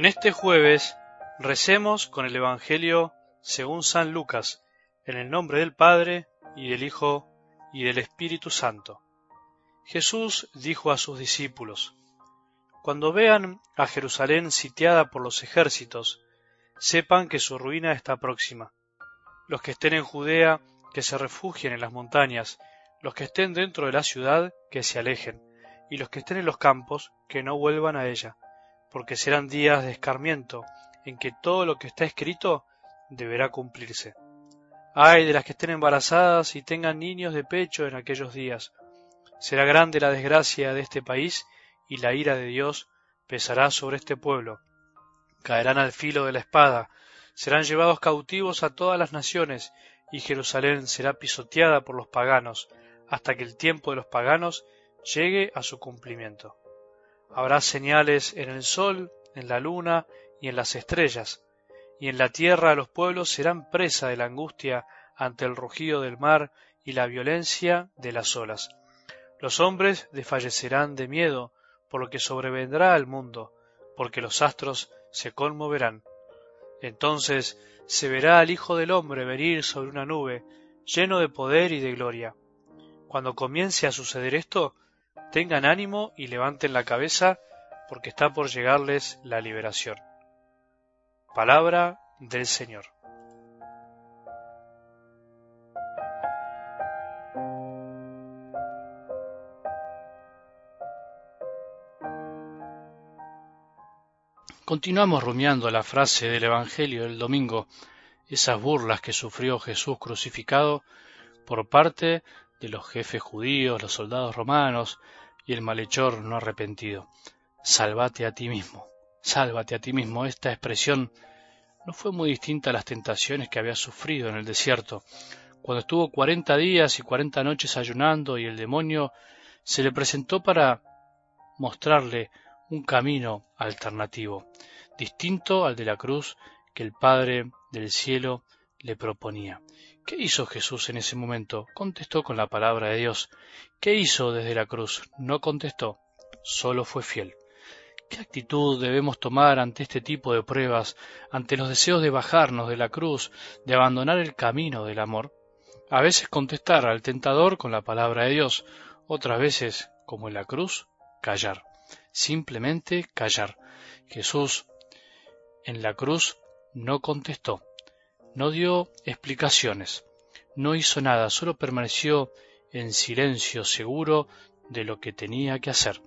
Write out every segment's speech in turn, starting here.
En este jueves recemos con el Evangelio según San Lucas, en el nombre del Padre, y del Hijo, y del Espíritu Santo. Jesús dijo a sus discípulos, Cuando vean a Jerusalén sitiada por los ejércitos, sepan que su ruina está próxima. Los que estén en Judea, que se refugien en las montañas, los que estén dentro de la ciudad, que se alejen, y los que estén en los campos, que no vuelvan a ella porque serán días de escarmiento, en que todo lo que está escrito deberá cumplirse. Ay de las que estén embarazadas y tengan niños de pecho en aquellos días. Será grande la desgracia de este país y la ira de Dios pesará sobre este pueblo. Caerán al filo de la espada, serán llevados cautivos a todas las naciones, y Jerusalén será pisoteada por los paganos, hasta que el tiempo de los paganos llegue a su cumplimiento. Habrá señales en el sol, en la luna y en las estrellas, y en la tierra los pueblos serán presa de la angustia ante el rugido del mar y la violencia de las olas. Los hombres desfallecerán de miedo por lo que sobrevendrá al mundo, porque los astros se conmoverán. Entonces se verá al Hijo del Hombre venir sobre una nube, lleno de poder y de gloria. Cuando comience a suceder esto, tengan ánimo y levanten la cabeza porque está por llegarles la liberación. Palabra del Señor. Continuamos rumiando la frase del Evangelio del domingo, esas burlas que sufrió Jesús crucificado por parte de los jefes judíos, los soldados romanos y el malhechor no arrepentido. Sálvate a ti mismo, sálvate a ti mismo. Esta expresión no fue muy distinta a las tentaciones que había sufrido en el desierto, cuando estuvo cuarenta días y cuarenta noches ayunando y el demonio se le presentó para mostrarle un camino alternativo, distinto al de la cruz que el Padre del cielo le proponía. ¿Qué hizo Jesús en ese momento? Contestó con la palabra de Dios. ¿Qué hizo desde la cruz? No contestó, solo fue fiel. ¿Qué actitud debemos tomar ante este tipo de pruebas, ante los deseos de bajarnos de la cruz, de abandonar el camino del amor? A veces contestar al tentador con la palabra de Dios, otras veces, como en la cruz, callar. Simplemente callar. Jesús en la cruz no contestó, no dio explicaciones, no hizo nada, solo permaneció en silencio seguro de lo que tenía que hacer.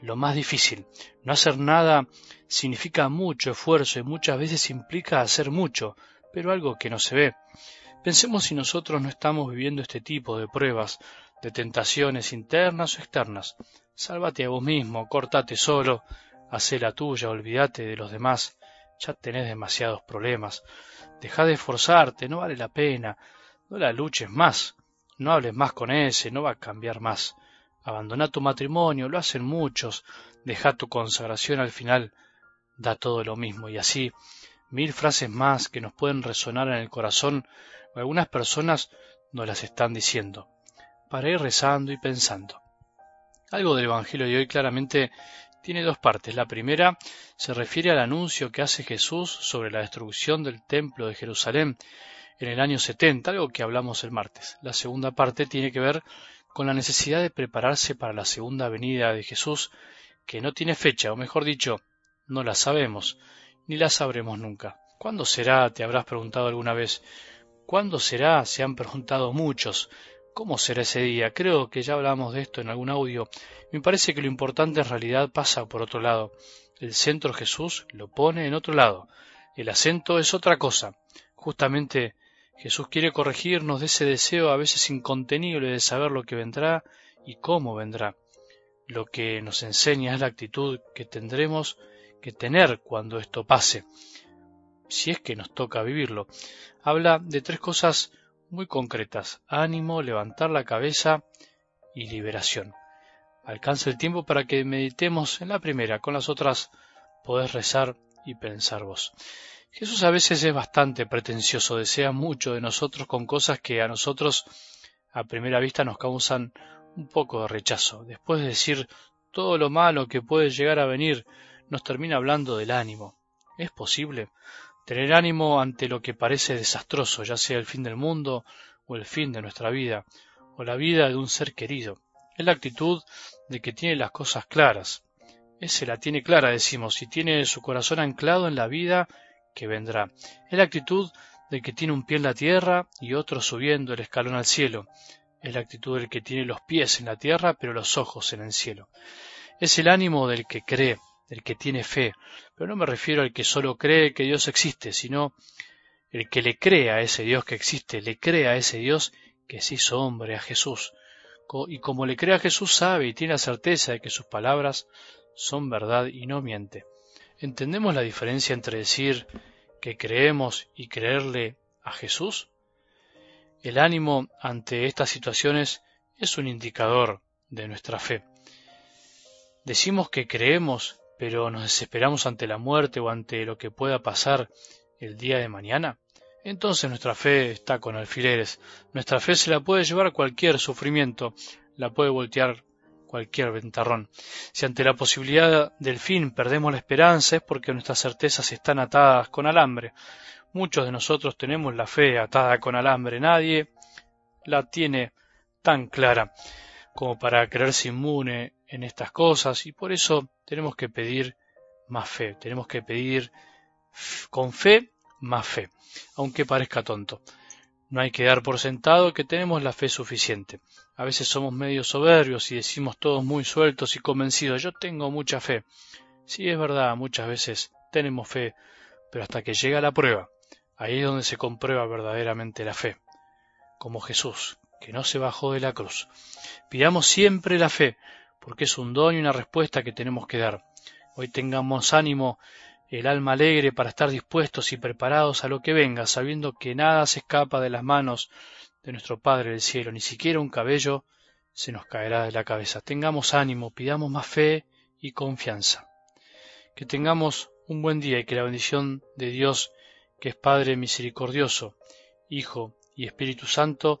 Lo más difícil, no hacer nada significa mucho esfuerzo y muchas veces implica hacer mucho, pero algo que no se ve. Pensemos si nosotros no estamos viviendo este tipo de pruebas, de tentaciones internas o externas. Sálvate a vos mismo, cortate solo, hacé la tuya, olvídate de los demás ya tenés demasiados problemas. Deja de esforzarte, no vale la pena. No la luches más. No hables más con ese, no va a cambiar más. Abandona tu matrimonio, lo hacen muchos. Deja tu consagración al final. Da todo lo mismo. Y así, mil frases más que nos pueden resonar en el corazón algunas personas nos las están diciendo. Para ir rezando y pensando. Algo del Evangelio de hoy claramente tiene dos partes. La primera se refiere al anuncio que hace Jesús sobre la destrucción del templo de Jerusalén en el año 70, algo que hablamos el martes. La segunda parte tiene que ver con la necesidad de prepararse para la segunda venida de Jesús, que no tiene fecha, o mejor dicho, no la sabemos, ni la sabremos nunca. ¿Cuándo será? te habrás preguntado alguna vez. ¿Cuándo será? se han preguntado muchos. ¿Cómo será ese día? Creo que ya hablamos de esto en algún audio. Me parece que lo importante en realidad pasa por otro lado. El centro Jesús lo pone en otro lado. El acento es otra cosa. Justamente Jesús quiere corregirnos de ese deseo a veces incontenible de saber lo que vendrá y cómo vendrá. Lo que nos enseña es la actitud que tendremos que tener cuando esto pase, si es que nos toca vivirlo. Habla de tres cosas muy concretas, ánimo, levantar la cabeza y liberación. Alcanza el tiempo para que meditemos en la primera, con las otras podés rezar y pensar vos. Jesús a veces es bastante pretencioso, desea mucho de nosotros con cosas que a nosotros a primera vista nos causan un poco de rechazo. Después de decir todo lo malo que puede llegar a venir, nos termina hablando del ánimo, ¿Es posible? Tener ánimo ante lo que parece desastroso, ya sea el fin del mundo o el fin de nuestra vida, o la vida de un ser querido. Es la actitud de que tiene las cosas claras. Ese la tiene clara, decimos, y tiene su corazón anclado en la vida que vendrá. Es la actitud del que tiene un pie en la tierra y otro subiendo el escalón al cielo. Es la actitud del que tiene los pies en la tierra pero los ojos en el cielo. Es el ánimo del que cree, del que tiene fe, pero no me refiero al que solo cree que Dios existe, sino el que le cree a ese Dios que existe, le cree a ese Dios que se hizo hombre, a Jesús. Y como le cree a Jesús sabe y tiene la certeza de que sus palabras son verdad y no miente. ¿Entendemos la diferencia entre decir que creemos y creerle a Jesús? El ánimo ante estas situaciones es un indicador de nuestra fe. Decimos que creemos, pero nos desesperamos ante la muerte o ante lo que pueda pasar el día de mañana. Entonces nuestra fe está con alfileres. Nuestra fe se la puede llevar cualquier sufrimiento, la puede voltear cualquier ventarrón. Si ante la posibilidad del fin perdemos la esperanza es porque nuestras certezas están atadas con alambre. Muchos de nosotros tenemos la fe atada con alambre. Nadie la tiene tan clara como para creerse inmune en estas cosas y por eso tenemos que pedir más fe, tenemos que pedir con fe más fe, aunque parezca tonto. No hay que dar por sentado que tenemos la fe suficiente. A veces somos medio soberbios y decimos todos muy sueltos y convencidos, yo tengo mucha fe. Sí, es verdad, muchas veces tenemos fe, pero hasta que llega la prueba, ahí es donde se comprueba verdaderamente la fe. Como Jesús, que no se bajó de la cruz. Pidamos siempre la fe, porque es un don y una respuesta que tenemos que dar. Hoy tengamos ánimo, el alma alegre para estar dispuestos y preparados a lo que venga, sabiendo que nada se escapa de las manos de nuestro Padre del cielo, ni siquiera un cabello se nos caerá de la cabeza. Tengamos ánimo, pidamos más fe y confianza. Que tengamos un buen día y que la bendición de Dios, que es Padre misericordioso, Hijo y Espíritu Santo,